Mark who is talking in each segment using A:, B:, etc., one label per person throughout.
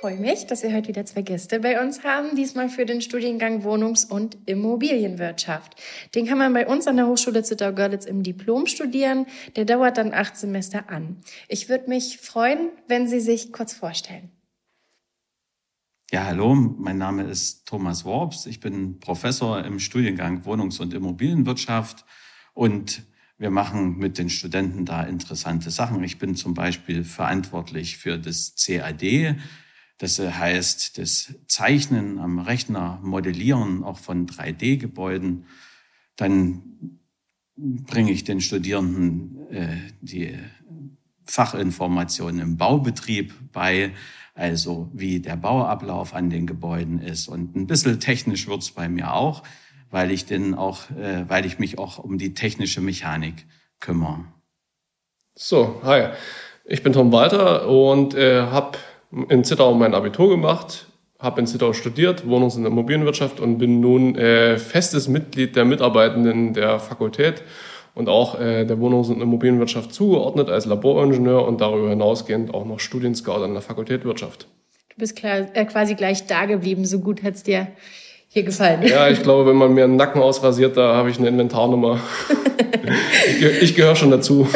A: Freue mich, dass wir heute wieder zwei Gäste bei uns haben, diesmal für den Studiengang Wohnungs- und Immobilienwirtschaft. Den kann man bei uns an der Hochschule Zittau-Görlitz im Diplom studieren. Der dauert dann acht Semester an. Ich würde mich freuen, wenn Sie sich kurz vorstellen.
B: Ja, hallo, mein Name ist Thomas Worps. Ich bin Professor im Studiengang Wohnungs- und Immobilienwirtschaft und wir machen mit den Studenten da interessante Sachen. Ich bin zum Beispiel verantwortlich für das CAD. Das heißt, das Zeichnen am Rechner, Modellieren auch von 3D-Gebäuden. Dann bringe ich den Studierenden äh, die Fachinformationen im Baubetrieb bei also wie der Bauablauf an den Gebäuden ist. Und ein bisschen technisch wird's bei mir auch, weil ich denn auch, äh, weil ich mich auch um die technische Mechanik kümmere.
C: So, hi. Ich bin Tom Walter und äh, habe in Zittau mein Abitur gemacht, habe in Zittau studiert, Wohnungs- und Immobilienwirtschaft und bin nun äh, festes Mitglied der Mitarbeitenden der Fakultät und auch äh, der Wohnungs- und Immobilienwirtschaft zugeordnet als Laboringenieur und darüber hinausgehend auch noch Studienscout an der Fakultät Wirtschaft.
A: Du bist klar, äh, quasi gleich da geblieben, so gut hat's dir hier gefallen.
C: Ja, ich glaube, wenn man mir einen Nacken ausrasiert, da habe ich eine Inventarnummer. ich, ich gehöre schon dazu.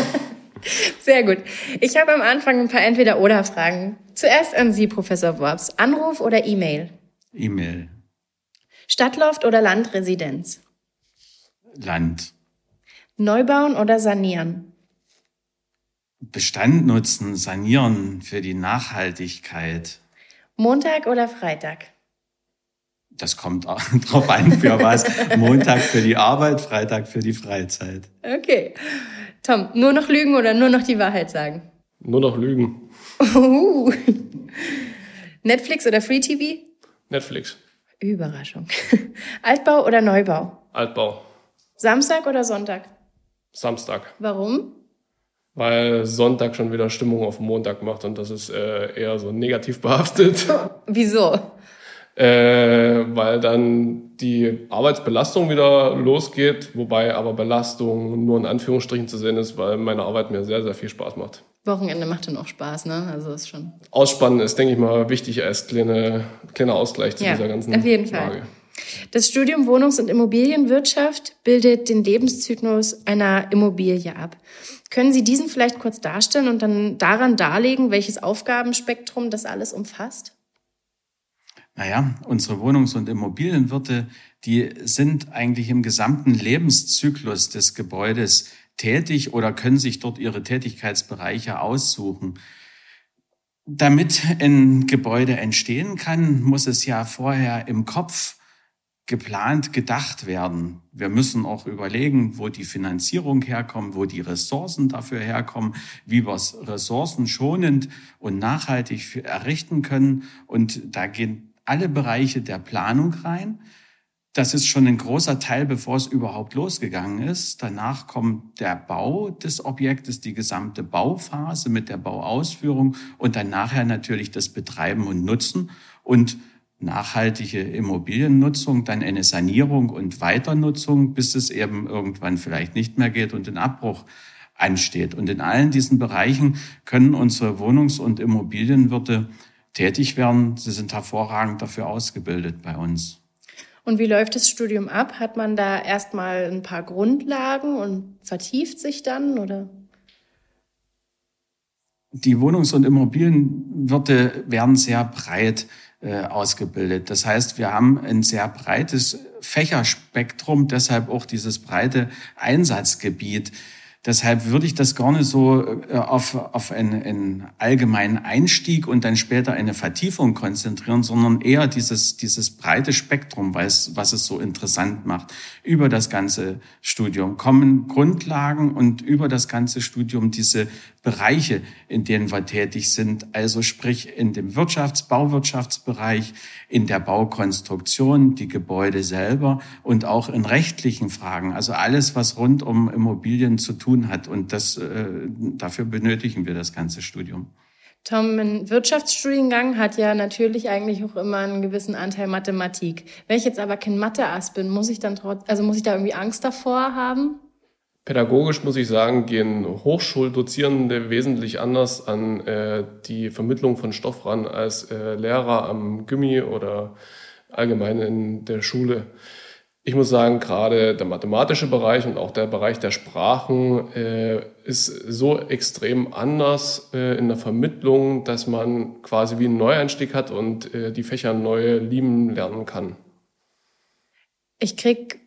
A: Sehr gut. Ich habe am Anfang ein paar Entweder-Oder-Fragen. Zuerst an Sie, Professor Worps. Anruf oder E-Mail?
B: E-Mail.
A: Stadtloft oder Landresidenz?
B: Land.
A: Neubauen oder sanieren?
B: Bestand nutzen, sanieren für die Nachhaltigkeit.
A: Montag oder Freitag?
B: Das kommt auch drauf an, für was. Montag für die Arbeit, Freitag für die Freizeit.
A: Okay. Tom, nur noch lügen oder nur noch die Wahrheit sagen?
C: Nur noch lügen.
A: Uh. Netflix oder Free TV?
C: Netflix.
A: Überraschung. Altbau oder Neubau?
C: Altbau.
A: Samstag oder Sonntag?
C: Samstag.
A: Warum?
C: Weil Sonntag schon wieder Stimmung auf Montag macht und das ist äh, eher so negativ behaftet.
A: Wieso?
C: Äh, weil dann die Arbeitsbelastung wieder losgeht, wobei aber Belastung nur in Anführungsstrichen zu sehen ist, weil meine Arbeit mir sehr, sehr viel Spaß macht.
A: Wochenende macht dann auch Spaß, ne? Also ist schon.
C: Ausspannen ist, denke ich mal, wichtig als kleine, kleiner Ausgleich zu
A: Ja,
C: dieser ganzen
A: auf jeden
C: Lage.
A: Fall. Das Studium Wohnungs- und Immobilienwirtschaft bildet den Lebenszyklus einer Immobilie ab. Können Sie diesen vielleicht kurz darstellen und dann daran darlegen, welches Aufgabenspektrum das alles umfasst?
B: Naja, unsere Wohnungs- und Immobilienwirte, die sind eigentlich im gesamten Lebenszyklus des Gebäudes tätig oder können sich dort ihre Tätigkeitsbereiche aussuchen. Damit ein Gebäude entstehen kann, muss es ja vorher im Kopf geplant, gedacht werden. Wir müssen auch überlegen, wo die Finanzierung herkommt, wo die Ressourcen dafür herkommen, wie wir es ressourcenschonend und nachhaltig errichten können. Und da gehen alle Bereiche der Planung rein. Das ist schon ein großer Teil, bevor es überhaupt losgegangen ist. Danach kommt der Bau des Objektes, die gesamte Bauphase mit der Bauausführung und dann nachher natürlich das Betreiben und Nutzen und nachhaltige Immobiliennutzung, dann eine Sanierung und Weiternutzung, bis es eben irgendwann vielleicht nicht mehr geht und ein Abbruch ansteht. Und in allen diesen Bereichen können unsere Wohnungs- und Immobilienwirte tätig werden. Sie sind hervorragend dafür ausgebildet bei uns.
A: Und wie läuft das Studium ab? Hat man da erstmal ein paar Grundlagen und vertieft sich dann oder?
B: Die Wohnungs- und Immobilienwirte werden sehr breit äh, ausgebildet. Das heißt, wir haben ein sehr breites Fächerspektrum, deshalb auch dieses breite Einsatzgebiet. Deshalb würde ich das nicht so äh, auf, auf einen, einen allgemeinen Einstieg und dann später eine Vertiefung konzentrieren, sondern eher dieses, dieses breite Spektrum, was, was es so interessant macht. Über das ganze Studium kommen Grundlagen und über das ganze Studium diese Bereiche, in denen wir tätig sind, also sprich in dem Wirtschafts-, Bauwirtschaftsbereich, in der Baukonstruktion, die Gebäude selber und auch in rechtlichen Fragen. Also alles, was rund um Immobilien zu tun hat. Und das, äh, dafür benötigen wir das ganze Studium.
A: Tom, ein Wirtschaftsstudiengang hat ja natürlich eigentlich auch immer einen gewissen Anteil Mathematik. Wenn ich jetzt aber kein Mathe-Ass bin, muss ich dann trotz, also muss ich da irgendwie Angst davor haben?
C: Pädagogisch muss ich sagen, gehen Hochschuldozierende wesentlich anders an äh, die Vermittlung von Stoff ran als äh, Lehrer am Gimmi oder allgemein in der Schule. Ich muss sagen, gerade der mathematische Bereich und auch der Bereich der Sprachen äh, ist so extrem anders äh, in der Vermittlung, dass man quasi wie einen Neueinstieg hat und äh, die Fächer neu lieben lernen kann.
A: Ich krieg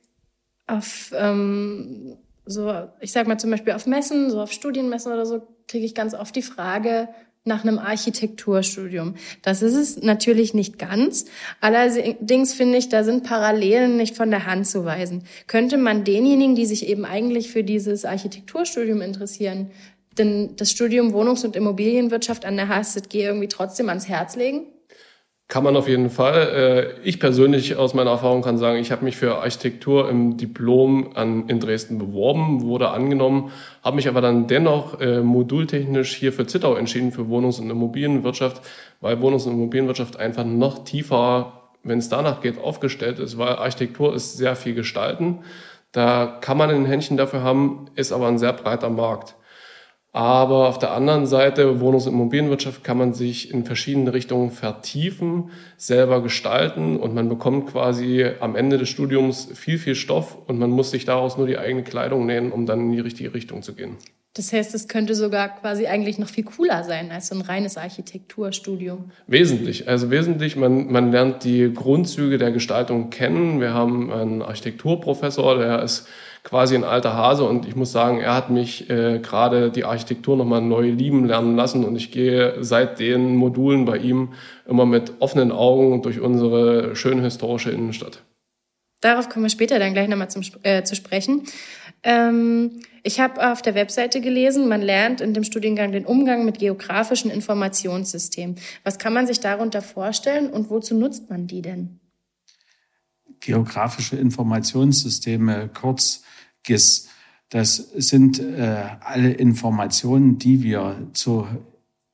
A: auf ähm, so, ich sag mal zum Beispiel auf Messen, so auf Studienmessen oder so, kriege ich ganz oft die Frage nach einem Architekturstudium. Das ist es natürlich nicht ganz. Allerdings finde ich, da sind Parallelen nicht von der Hand zu weisen. Könnte man denjenigen, die sich eben eigentlich für dieses Architekturstudium interessieren, denn das Studium Wohnungs- und Immobilienwirtschaft an der HSZG irgendwie trotzdem ans Herz legen?
C: Kann man auf jeden Fall. Äh, ich persönlich aus meiner Erfahrung kann sagen, ich habe mich für Architektur im Diplom an, in Dresden beworben, wurde angenommen, habe mich aber dann dennoch äh, modultechnisch hier für Zittau entschieden, für Wohnungs- und Immobilienwirtschaft, weil Wohnungs- und Immobilienwirtschaft einfach noch tiefer, wenn es danach geht, aufgestellt ist, weil Architektur ist sehr viel gestalten. Da kann man ein Händchen dafür haben, ist aber ein sehr breiter Markt. Aber auf der anderen Seite, Wohnungs- und Immobilienwirtschaft kann man sich in verschiedene Richtungen vertiefen, selber gestalten und man bekommt quasi am Ende des Studiums viel, viel Stoff und man muss sich daraus nur die eigene Kleidung nähen, um dann in die richtige Richtung zu gehen.
A: Das heißt, es könnte sogar quasi eigentlich noch viel cooler sein als so ein reines Architekturstudium.
C: Wesentlich. Also wesentlich, man, man lernt die Grundzüge der Gestaltung kennen. Wir haben einen Architekturprofessor, der ist quasi ein alter Hase und ich muss sagen, er hat mich äh, gerade die Architektur nochmal neu lieben lernen lassen und ich gehe seit den Modulen bei ihm immer mit offenen Augen durch unsere schöne historische Innenstadt.
A: Darauf kommen wir später dann gleich nochmal zum, äh, zu sprechen. Ähm, ich habe auf der Webseite gelesen, man lernt in dem Studiengang den Umgang mit geografischen Informationssystemen. Was kann man sich darunter vorstellen und wozu nutzt man die denn?
B: Geografische Informationssysteme, kurz GIS. Das sind äh, alle Informationen, die wir zu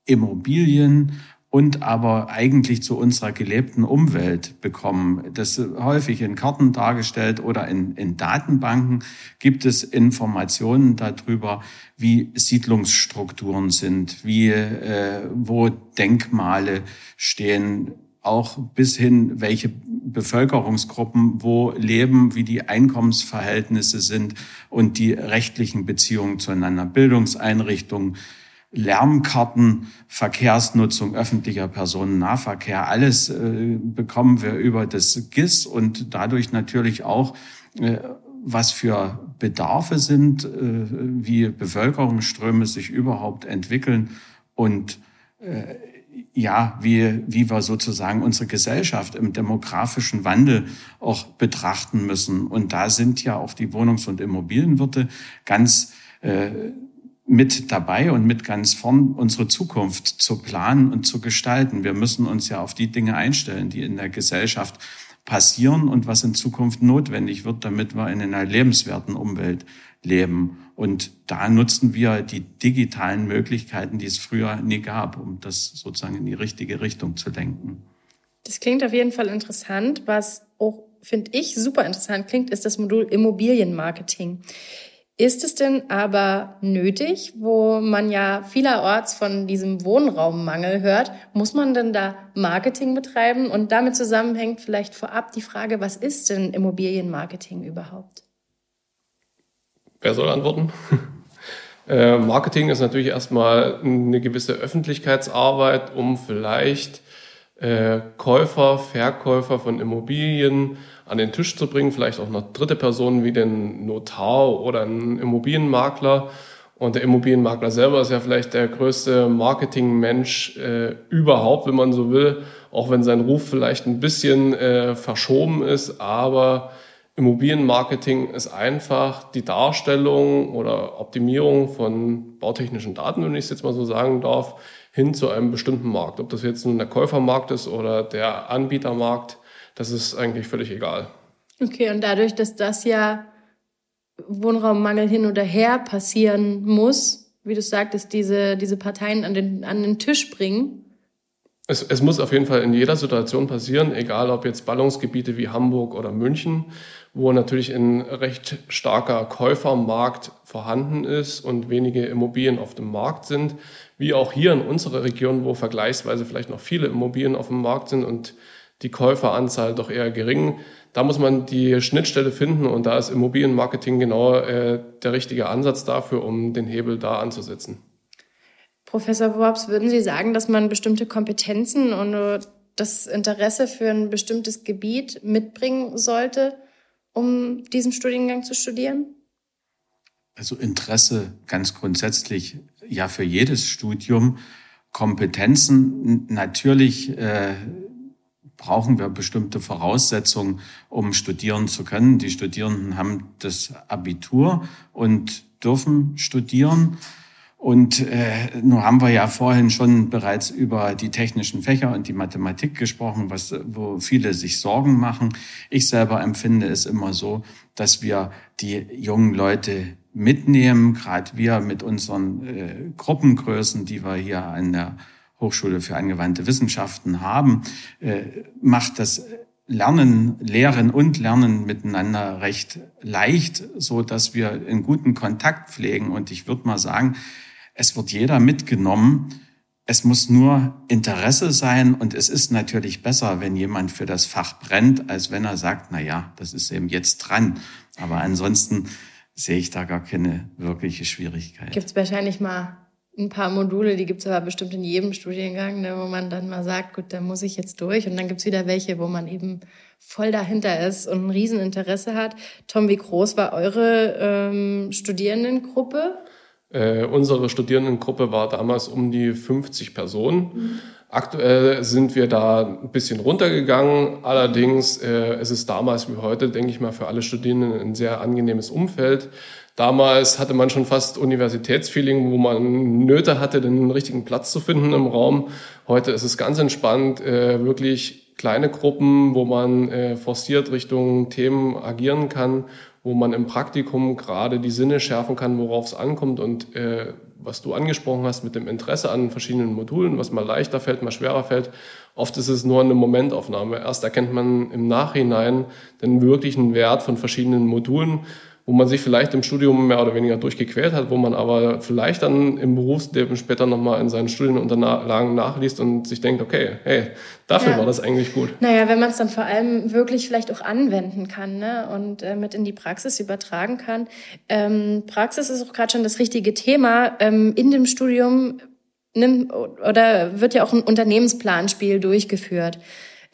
B: Immobilien und aber eigentlich zu unserer gelebten Umwelt bekommen. Das häufig in Karten dargestellt oder in, in Datenbanken gibt es Informationen darüber, wie Siedlungsstrukturen sind, wie äh, wo Denkmale stehen, auch bis hin, welche Bevölkerungsgruppen wo leben, wie die Einkommensverhältnisse sind und die rechtlichen Beziehungen zueinander, Bildungseinrichtungen, Lärmkarten, Verkehrsnutzung, öffentlicher Personennahverkehr, alles äh, bekommen wir über das GIS und dadurch natürlich auch, äh, was für Bedarfe sind, äh, wie Bevölkerungsströme sich überhaupt entwickeln und äh, ja, wie, wie wir sozusagen unsere Gesellschaft im demografischen Wandel auch betrachten müssen. Und da sind ja auch die Wohnungs- und Immobilienwirte ganz äh, mit dabei und mit ganz vorn unsere Zukunft zu planen und zu gestalten. Wir müssen uns ja auf die Dinge einstellen, die in der Gesellschaft passieren und was in Zukunft notwendig wird, damit wir in einer lebenswerten Umwelt leben. Und da nutzen wir die digitalen Möglichkeiten, die es früher nie gab, um das sozusagen in die richtige Richtung zu lenken.
A: Das klingt auf jeden Fall interessant. Was auch, finde ich, super interessant klingt, ist das Modul Immobilienmarketing. Ist es denn aber nötig, wo man ja vielerorts von diesem Wohnraummangel hört, muss man denn da Marketing betreiben? Und damit zusammenhängt vielleicht vorab die Frage, was ist denn Immobilienmarketing überhaupt?
C: Wer soll antworten? Äh, Marketing ist natürlich erstmal eine gewisse Öffentlichkeitsarbeit, um vielleicht äh, Käufer, Verkäufer von Immobilien an den Tisch zu bringen, vielleicht auch noch dritte Personen wie den Notar oder einen Immobilienmakler. Und der Immobilienmakler selber ist ja vielleicht der größte Marketingmensch äh, überhaupt, wenn man so will, auch wenn sein Ruf vielleicht ein bisschen äh, verschoben ist, aber Immobilienmarketing ist einfach die Darstellung oder Optimierung von bautechnischen Daten, wenn ich es jetzt mal so sagen darf, hin zu einem bestimmten Markt. Ob das jetzt nun der Käufermarkt ist oder der Anbietermarkt, das ist eigentlich völlig egal.
A: Okay, und dadurch, dass das ja Wohnraummangel hin oder her passieren muss, wie du sagtest, diese, diese Parteien an den, an den Tisch bringen,
C: es, es muss auf jeden Fall in jeder Situation passieren, egal ob jetzt Ballungsgebiete wie Hamburg oder München, wo natürlich ein recht starker Käufermarkt vorhanden ist und wenige Immobilien auf dem Markt sind, wie auch hier in unserer Region, wo vergleichsweise vielleicht noch viele Immobilien auf dem Markt sind und die Käuferanzahl doch eher gering. Da muss man die Schnittstelle finden und da ist Immobilienmarketing genau äh, der richtige Ansatz dafür, um den Hebel da anzusetzen.
A: Professor Worps, würden Sie sagen, dass man bestimmte Kompetenzen und das Interesse für ein bestimmtes Gebiet mitbringen sollte, um diesen Studiengang zu studieren?
B: Also Interesse ganz grundsätzlich ja für jedes Studium. Kompetenzen natürlich äh, brauchen wir bestimmte Voraussetzungen, um studieren zu können. Die Studierenden haben das Abitur und dürfen studieren. Und äh, nun haben wir ja vorhin schon bereits über die technischen Fächer und die Mathematik gesprochen, was, wo viele sich Sorgen machen. Ich selber empfinde es immer so, dass wir die jungen Leute mitnehmen, gerade wir mit unseren äh, Gruppengrößen, die wir hier an der Hochschule für angewandte Wissenschaften haben, äh, macht das Lernen, Lehren und Lernen miteinander recht leicht, so dass wir einen guten Kontakt pflegen. Und ich würde mal sagen, es wird jeder mitgenommen. Es muss nur Interesse sein und es ist natürlich besser, wenn jemand für das Fach brennt, als wenn er sagt, na ja, das ist eben jetzt dran. Aber ansonsten sehe ich da gar keine wirkliche Schwierigkeit.
A: Gibt es wahrscheinlich mal ein paar Module, die gibt es aber bestimmt in jedem Studiengang, ne, wo man dann mal sagt, gut, da muss ich jetzt durch. Und dann gibt es wieder welche, wo man eben voll dahinter ist und ein Rieseninteresse hat. Tom, wie groß war eure ähm, Studierendengruppe?
C: Äh, unsere Studierendengruppe war damals um die 50 Personen. Mhm. Aktuell sind wir da ein bisschen runtergegangen. Allerdings äh, es ist damals wie heute, denke ich mal, für alle Studierenden ein sehr angenehmes Umfeld. Damals hatte man schon fast Universitätsfeeling, wo man Nöte hatte, den richtigen Platz zu finden im Raum. Heute ist es ganz entspannt, äh, wirklich kleine Gruppen, wo man äh, forciert Richtung Themen agieren kann wo man im Praktikum gerade die Sinne schärfen kann, worauf es ankommt und äh, was du angesprochen hast mit dem Interesse an verschiedenen Modulen, was mal leichter fällt, mal schwerer fällt. Oft ist es nur eine Momentaufnahme. Erst erkennt man im Nachhinein den wirklichen Wert von verschiedenen Modulen wo man sich vielleicht im Studium mehr oder weniger durchgequält hat, wo man aber vielleicht dann im Berufsleben später nochmal in seinen Studienunterlagen nachliest und sich denkt, okay, hey, dafür ja. war das eigentlich gut.
A: Naja, wenn man es dann vor allem wirklich vielleicht auch anwenden kann ne? und äh, mit in die Praxis übertragen kann. Ähm, Praxis ist auch gerade schon das richtige Thema. Ähm, in dem Studium nimmt, oder wird ja auch ein Unternehmensplanspiel durchgeführt.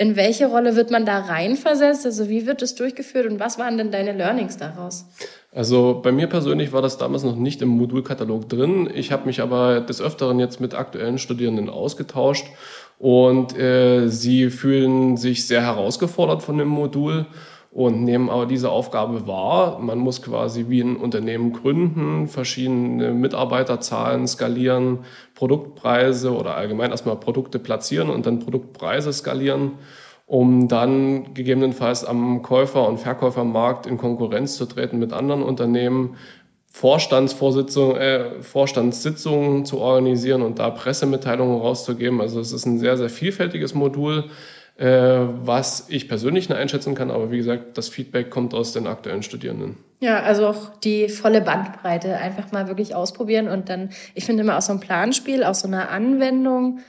A: In welche Rolle wird man da reinversetzt? Also wie wird es durchgeführt und was waren denn deine Learnings daraus?
C: Also bei mir persönlich war das damals noch nicht im Modulkatalog drin. Ich habe mich aber des Öfteren jetzt mit aktuellen Studierenden ausgetauscht und äh, sie fühlen sich sehr herausgefordert von dem Modul und nehmen aber diese Aufgabe wahr. Man muss quasi wie ein Unternehmen gründen, verschiedene Mitarbeiterzahlen skalieren, Produktpreise oder allgemein erstmal Produkte platzieren und dann Produktpreise skalieren, um dann gegebenenfalls am Käufer- und Verkäufermarkt in Konkurrenz zu treten mit anderen Unternehmen, Vorstandsvorsitzungen, äh, Vorstandssitzungen zu organisieren und da Pressemitteilungen rauszugeben. Also es ist ein sehr, sehr vielfältiges Modul was ich persönlich nicht einschätzen kann, aber wie gesagt, das Feedback kommt aus den aktuellen Studierenden.
A: Ja, also auch die volle Bandbreite einfach mal wirklich ausprobieren und dann, ich finde immer aus so einem Planspiel, aus so einer Anwendung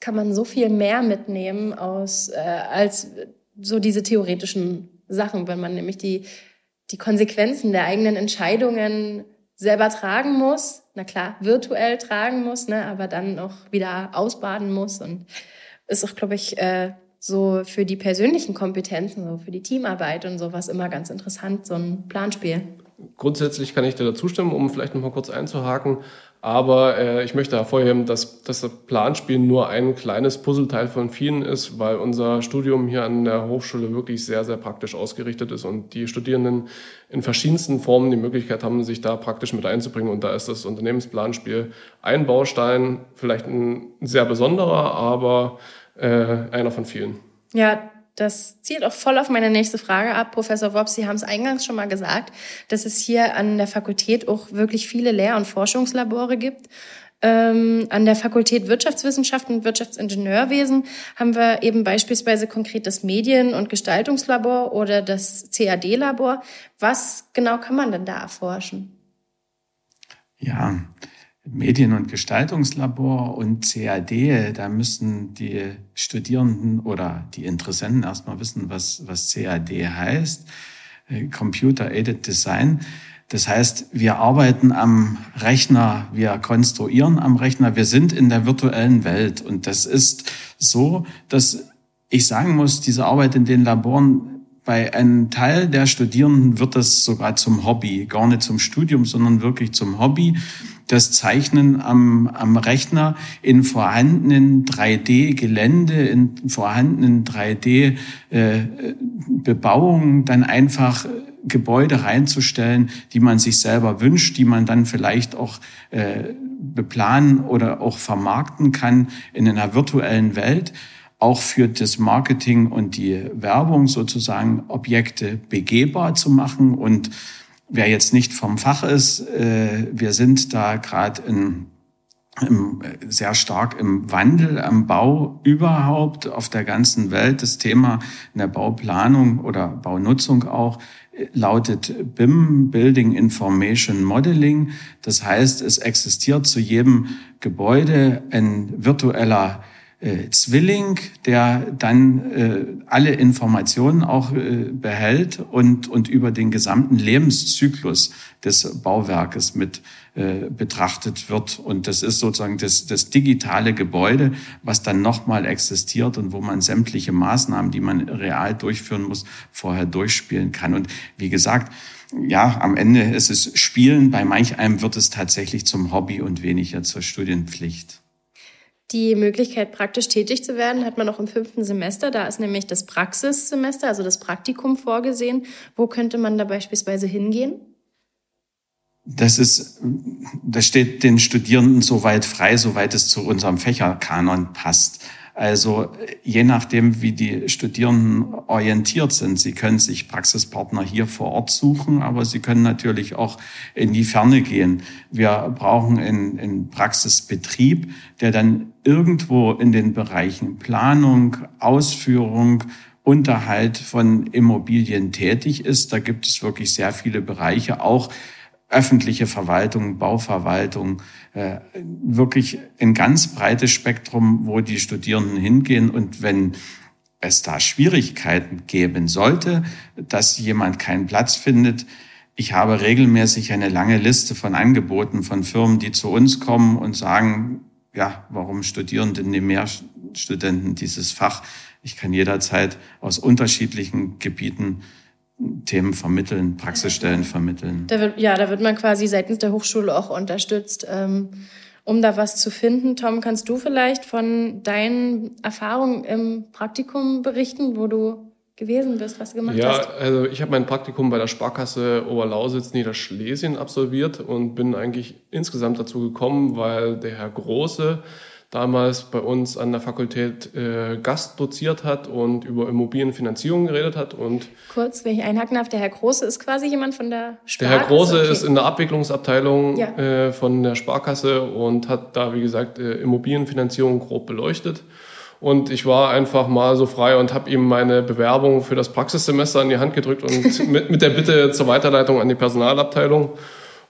A: kann man so viel mehr mitnehmen aus äh, als so diese theoretischen Sachen, wenn man nämlich die die Konsequenzen der eigenen Entscheidungen selber tragen muss, na klar, virtuell tragen muss, ne, aber dann auch wieder ausbaden muss und ist auch, glaube ich, äh, so für die persönlichen Kompetenzen, so für die Teamarbeit und sowas immer ganz interessant, so ein Planspiel.
C: grundsätzlich kann ich dir dazu stimmen, um vielleicht noch mal kurz einzuhaken. Aber äh, ich möchte hervorheben, dass, dass das Planspiel nur ein kleines Puzzleteil von vielen ist, weil unser Studium hier an der Hochschule wirklich sehr, sehr praktisch ausgerichtet ist und die Studierenden in verschiedensten Formen die Möglichkeit haben, sich da praktisch mit einzubringen. Und da ist das Unternehmensplanspiel ein Baustein, vielleicht ein sehr besonderer, aber äh, einer von vielen.
A: Ja, das zielt auch voll auf meine nächste Frage ab. Professor Wob, Sie haben es eingangs schon mal gesagt, dass es hier an der Fakultät auch wirklich viele Lehr- und Forschungslabore gibt. Ähm, an der Fakultät Wirtschaftswissenschaften und Wirtschaftsingenieurwesen haben wir eben beispielsweise konkret das Medien- und Gestaltungslabor oder das CAD-Labor. Was genau kann man denn da erforschen?
B: Ja, Medien- und Gestaltungslabor und CAD, da müssen die Studierenden oder die Interessenten erstmal wissen, was, was CAD heißt. Äh, Computer Aided Design. Das heißt, wir arbeiten am Rechner, wir konstruieren am Rechner, wir sind in der virtuellen Welt. Und das ist so, dass ich sagen muss, diese Arbeit in den Laboren bei einem Teil der Studierenden wird das sogar zum Hobby, gar nicht zum Studium, sondern wirklich zum Hobby. Das Zeichnen am, am Rechner in vorhandenen 3D-Gelände, in vorhandenen 3D-Bebauungen äh, dann einfach Gebäude reinzustellen, die man sich selber wünscht, die man dann vielleicht auch äh, beplanen oder auch vermarkten kann in einer virtuellen Welt auch für das Marketing und die Werbung sozusagen Objekte begehbar zu machen und wer jetzt nicht vom Fach ist, äh, wir sind da gerade in im, sehr stark im Wandel am Bau überhaupt auf der ganzen Welt. Das Thema in der Bauplanung oder Baunutzung auch lautet BIM, Building Information Modeling. Das heißt, es existiert zu jedem Gebäude ein virtueller äh, Zwilling, der dann äh, alle Informationen auch äh, behält und, und über den gesamten Lebenszyklus des Bauwerkes mit äh, betrachtet wird. Und das ist sozusagen das, das digitale Gebäude, was dann nochmal existiert und wo man sämtliche Maßnahmen, die man real durchführen muss, vorher durchspielen kann. Und wie gesagt, ja, am Ende ist es Spielen. Bei manch einem wird es tatsächlich zum Hobby und weniger zur Studienpflicht.
A: Die Möglichkeit, praktisch tätig zu werden, hat man auch im fünften Semester. Da ist nämlich das Praxissemester, also das Praktikum vorgesehen. Wo könnte man da beispielsweise hingehen?
B: Das ist, das steht den Studierenden soweit frei, soweit es zu unserem Fächerkanon passt. Also je nachdem, wie die Studierenden orientiert sind. Sie können sich Praxispartner hier vor Ort suchen, aber sie können natürlich auch in die Ferne gehen. Wir brauchen einen, Praxisbetrieb, der dann irgendwo in den Bereichen Planung, Ausführung, Unterhalt von Immobilien tätig ist. Da gibt es wirklich sehr viele Bereiche, auch öffentliche Verwaltung, Bauverwaltung, wirklich ein ganz breites Spektrum, wo die Studierenden hingehen. Und wenn es da Schwierigkeiten geben sollte, dass jemand keinen Platz findet, ich habe regelmäßig eine lange Liste von Angeboten von Firmen, die zu uns kommen und sagen, ja, warum studieren denn die Mehrstudenten dieses Fach? Ich kann jederzeit aus unterschiedlichen Gebieten Themen vermitteln, Praxisstellen vermitteln.
A: Da wird, ja, da wird man quasi seitens der Hochschule auch unterstützt, ähm, um da was zu finden. Tom, kannst du vielleicht von deinen Erfahrungen im Praktikum berichten, wo du gewesen bist, was du gemacht
C: ja,
A: hast?
C: Ja, also ich habe mein Praktikum bei der Sparkasse Oberlausitz Niederschlesien absolviert und bin eigentlich insgesamt dazu gekommen, weil der Herr Große damals bei uns an der Fakultät äh, Gast doziert hat und über Immobilienfinanzierung geredet hat. Und
A: Kurz, wenn ich einhaken darf, der Herr Große ist quasi jemand von der
C: Sparkasse? Der Herr Große okay. ist in der Abwicklungsabteilung ja. äh, von der Sparkasse und hat da, wie gesagt, äh, Immobilienfinanzierung grob beleuchtet. Und ich war einfach mal so frei und habe ihm meine Bewerbung für das Praxissemester in die Hand gedrückt und mit, mit der Bitte zur Weiterleitung an die Personalabteilung.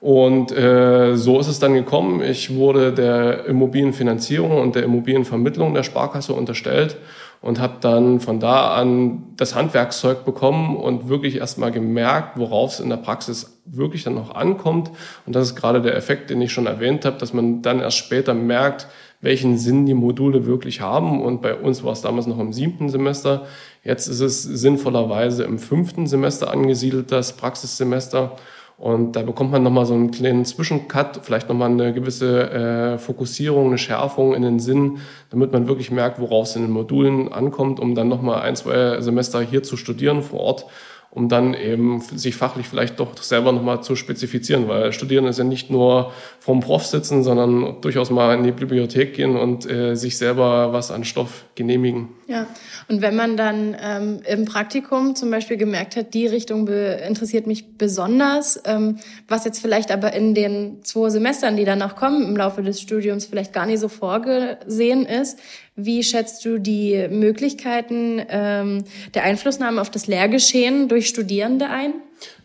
C: Und äh, so ist es dann gekommen. Ich wurde der Immobilienfinanzierung und der Immobilienvermittlung der Sparkasse unterstellt und habe dann von da an das Handwerkszeug bekommen und wirklich erstmal gemerkt, worauf es in der Praxis wirklich dann noch ankommt. Und das ist gerade der Effekt, den ich schon erwähnt habe, dass man dann erst später merkt, welchen Sinn die Module wirklich haben. Und bei uns war es damals noch im siebten Semester. Jetzt ist es sinnvollerweise im fünften Semester angesiedelt, das Praxissemester. Und da bekommt man nochmal so einen kleinen Zwischencut, vielleicht nochmal eine gewisse äh, Fokussierung, eine Schärfung in den Sinn, damit man wirklich merkt, worauf es in den Modulen ankommt, um dann nochmal ein, zwei Semester hier zu studieren vor Ort um dann eben sich fachlich vielleicht doch selber nochmal zu spezifizieren, weil Studieren ist ja nicht nur vorm Prof sitzen, sondern durchaus mal in die Bibliothek gehen und äh, sich selber was an Stoff genehmigen.
A: Ja, und wenn man dann ähm, im Praktikum zum Beispiel gemerkt hat, die Richtung interessiert mich besonders, ähm, was jetzt vielleicht aber in den zwei Semestern, die dann noch kommen im Laufe des Studiums, vielleicht gar nicht so vorgesehen ist, wie schätzt du die Möglichkeiten ähm, der Einflussnahme auf das Lehrgeschehen durch Studierende ein?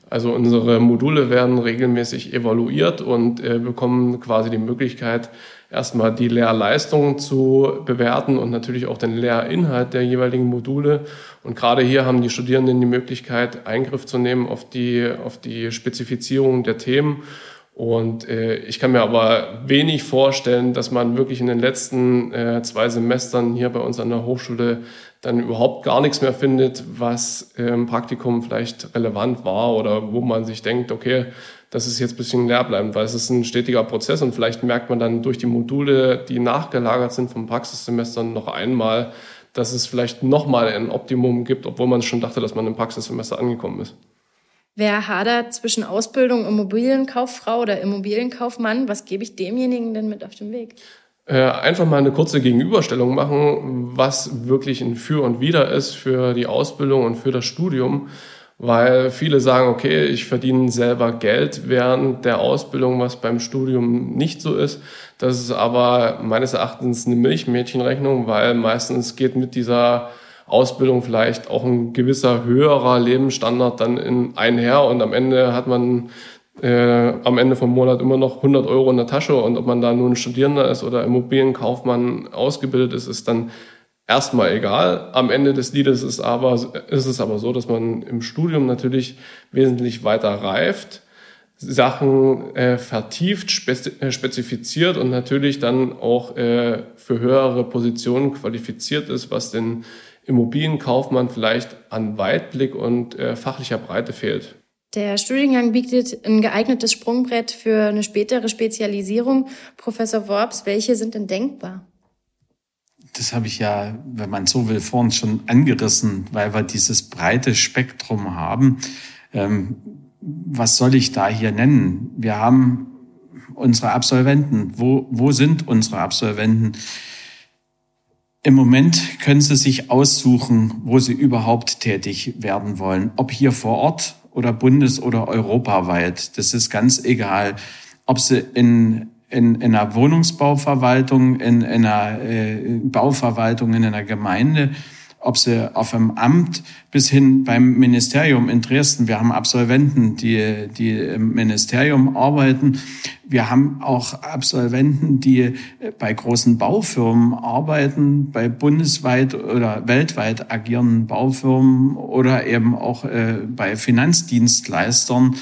C: Also unsere Module werden regelmäßig evaluiert und äh, bekommen quasi die Möglichkeit, erstmal die Lehrleistung zu bewerten und natürlich auch den Lehrinhalt der jeweiligen Module. Und gerade hier haben die Studierenden die Möglichkeit, Eingriff zu nehmen auf die, auf die Spezifizierung der Themen und äh, ich kann mir aber wenig vorstellen, dass man wirklich in den letzten äh, zwei Semestern hier bei uns an der Hochschule dann überhaupt gar nichts mehr findet, was äh, im Praktikum vielleicht relevant war oder wo man sich denkt, okay, das ist jetzt ein bisschen leer bleiben, weil es ist ein stetiger Prozess und vielleicht merkt man dann durch die Module, die nachgelagert sind vom Praxissemester noch einmal, dass es vielleicht nochmal ein Optimum gibt, obwohl man schon dachte, dass man im Praxissemester angekommen ist.
A: Wer hadert zwischen Ausbildung Immobilienkauffrau oder Immobilienkaufmann? Was gebe ich demjenigen denn mit auf den Weg?
C: Äh, einfach mal eine kurze Gegenüberstellung machen, was wirklich ein Für und Wider ist für die Ausbildung und für das Studium. Weil viele sagen, okay, ich verdiene selber Geld während der Ausbildung, was beim Studium nicht so ist. Das ist aber meines Erachtens eine Milchmädchenrechnung, weil meistens geht mit dieser Ausbildung vielleicht auch ein gewisser höherer Lebensstandard dann in einher und am Ende hat man äh, am Ende vom Monat immer noch 100 Euro in der Tasche und ob man da nun Studierender ist oder Immobilienkaufmann ausgebildet ist, ist dann erstmal egal. Am Ende des Liedes ist, aber, ist es aber so, dass man im Studium natürlich wesentlich weiter reift, Sachen äh, vertieft, äh, spezifiziert und natürlich dann auch äh, für höhere Positionen qualifiziert ist, was den Immobilienkaufmann vielleicht an Weitblick und äh, fachlicher Breite fehlt.
A: Der Studiengang bietet ein geeignetes Sprungbrett für eine spätere Spezialisierung. Professor Worps, welche sind denn denkbar?
B: Das habe ich ja, wenn man so will, vorhin schon angerissen, weil wir dieses breite Spektrum haben. Ähm, was soll ich da hier nennen? Wir haben unsere Absolventen. Wo, wo sind unsere Absolventen? Im Moment können Sie sich aussuchen, wo Sie überhaupt tätig werden wollen. Ob hier vor Ort oder bundes- oder europaweit. Das ist ganz egal. Ob Sie in, in, in einer Wohnungsbauverwaltung, in, in einer äh, Bauverwaltung, in einer Gemeinde ob sie auf dem Amt bis hin beim Ministerium in Dresden. Wir haben Absolventen, die, die im Ministerium arbeiten. Wir haben auch Absolventen, die bei großen Baufirmen arbeiten, bei bundesweit oder weltweit agierenden Baufirmen oder eben auch äh, bei Finanzdienstleistern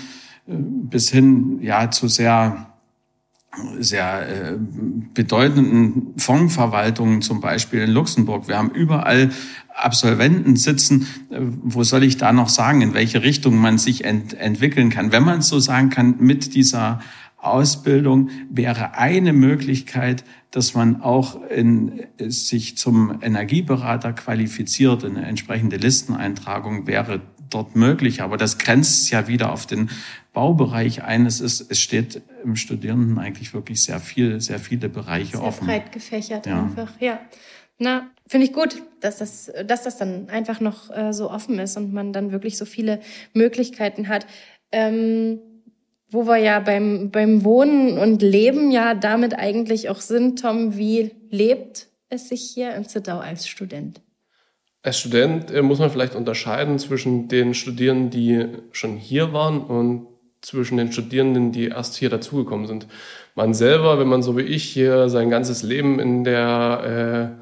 B: äh, bis hin ja zu sehr sehr äh, bedeutenden Fondsverwaltungen, zum Beispiel in Luxemburg. Wir haben überall Absolventen sitzen. Äh, wo soll ich da noch sagen, in welche Richtung man sich ent entwickeln kann? Wenn man so sagen kann, mit dieser Ausbildung wäre eine Möglichkeit, dass man auch in, sich zum Energieberater qualifiziert. Eine entsprechende Listeneintragung wäre dort möglich. Aber das grenzt ja wieder auf den Baubereich ein. Es, ist, es steht im Studierenden eigentlich wirklich sehr viel, sehr viele Bereiche
A: sehr
B: offen.
A: Breit gefächert ja. einfach, ja. Na, finde ich gut, dass das, dass das dann einfach noch äh, so offen ist und man dann wirklich so viele Möglichkeiten hat. Ähm, wo wir ja beim, beim Wohnen und Leben ja damit eigentlich auch sind, Tom, wie lebt es sich hier in Zittau als Student?
C: Als Student äh, muss man vielleicht unterscheiden zwischen den Studierenden, die schon hier waren und zwischen den Studierenden, die erst hier dazugekommen sind. Man selber, wenn man so wie ich hier sein ganzes Leben in der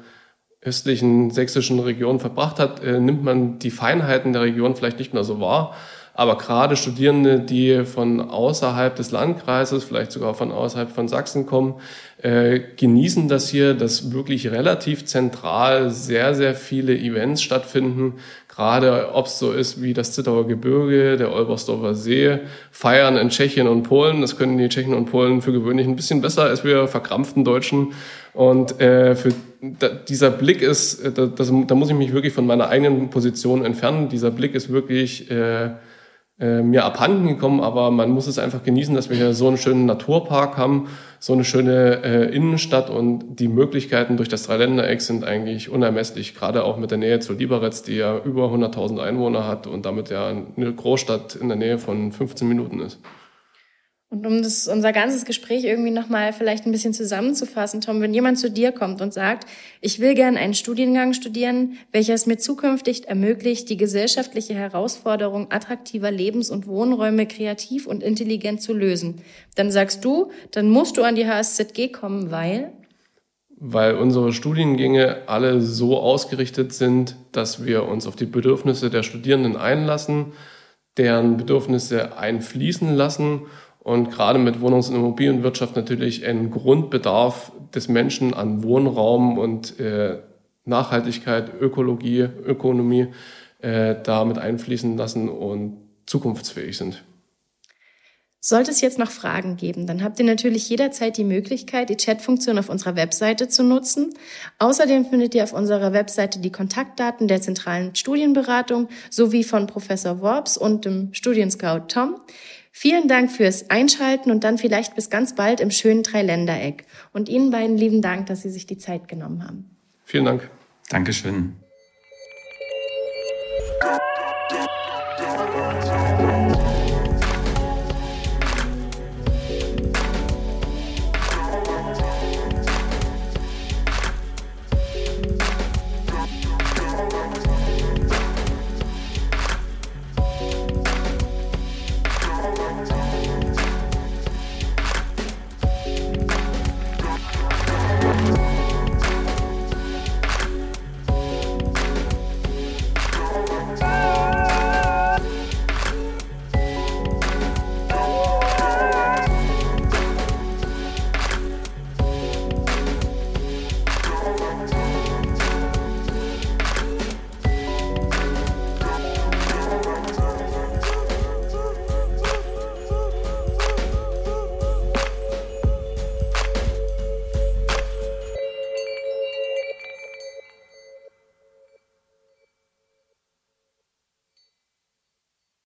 C: äh, östlichen sächsischen Region verbracht hat, äh, nimmt man die Feinheiten der Region vielleicht nicht mehr so wahr. Aber gerade Studierende, die von außerhalb des Landkreises, vielleicht sogar von außerhalb von Sachsen kommen, äh, genießen das hier, dass wirklich relativ zentral sehr, sehr viele Events stattfinden. Gerade ob es so ist wie das Zittauer Gebirge, der Olbersdorfer See, Feiern in Tschechien und Polen. Das können die Tschechen und Polen für gewöhnlich ein bisschen besser als wir verkrampften Deutschen. Und äh, für da, dieser Blick ist, äh, da, das, da muss ich mich wirklich von meiner eigenen Position entfernen. Dieser Blick ist wirklich äh, äh, mir abhanden gekommen, aber man muss es einfach genießen, dass wir hier so einen schönen Naturpark haben, so eine schöne äh, Innenstadt und die Möglichkeiten durch das Dreiländereck sind eigentlich unermesslich, gerade auch mit der Nähe zu Lieberetz, die ja über 100.000 Einwohner hat und damit ja eine Großstadt in der Nähe von 15 Minuten ist.
A: Und um das, unser ganzes Gespräch irgendwie nochmal vielleicht ein bisschen zusammenzufassen, Tom, wenn jemand zu dir kommt und sagt, ich will gern einen Studiengang studieren, welcher es mir zukünftig ermöglicht, die gesellschaftliche Herausforderung attraktiver Lebens- und Wohnräume kreativ und intelligent zu lösen, dann sagst du, dann musst du an die HSZG kommen, weil?
C: Weil unsere Studiengänge alle so ausgerichtet sind, dass wir uns auf die Bedürfnisse der Studierenden einlassen, deren Bedürfnisse einfließen lassen und gerade mit Wohnungs- und Immobilienwirtschaft natürlich einen Grundbedarf des Menschen an Wohnraum und äh, Nachhaltigkeit, Ökologie, Ökonomie äh, damit einfließen lassen und zukunftsfähig sind.
A: Sollte es jetzt noch Fragen geben, dann habt ihr natürlich jederzeit die Möglichkeit, die Chatfunktion auf unserer Webseite zu nutzen. Außerdem findet ihr auf unserer Webseite die Kontaktdaten der zentralen Studienberatung sowie von Professor Worps und dem Studienscout Tom. Vielen Dank fürs Einschalten und dann vielleicht bis ganz bald im schönen Dreiländereck. Und Ihnen beiden lieben Dank, dass Sie sich die Zeit genommen haben.
C: Vielen Dank.
B: Dankeschön.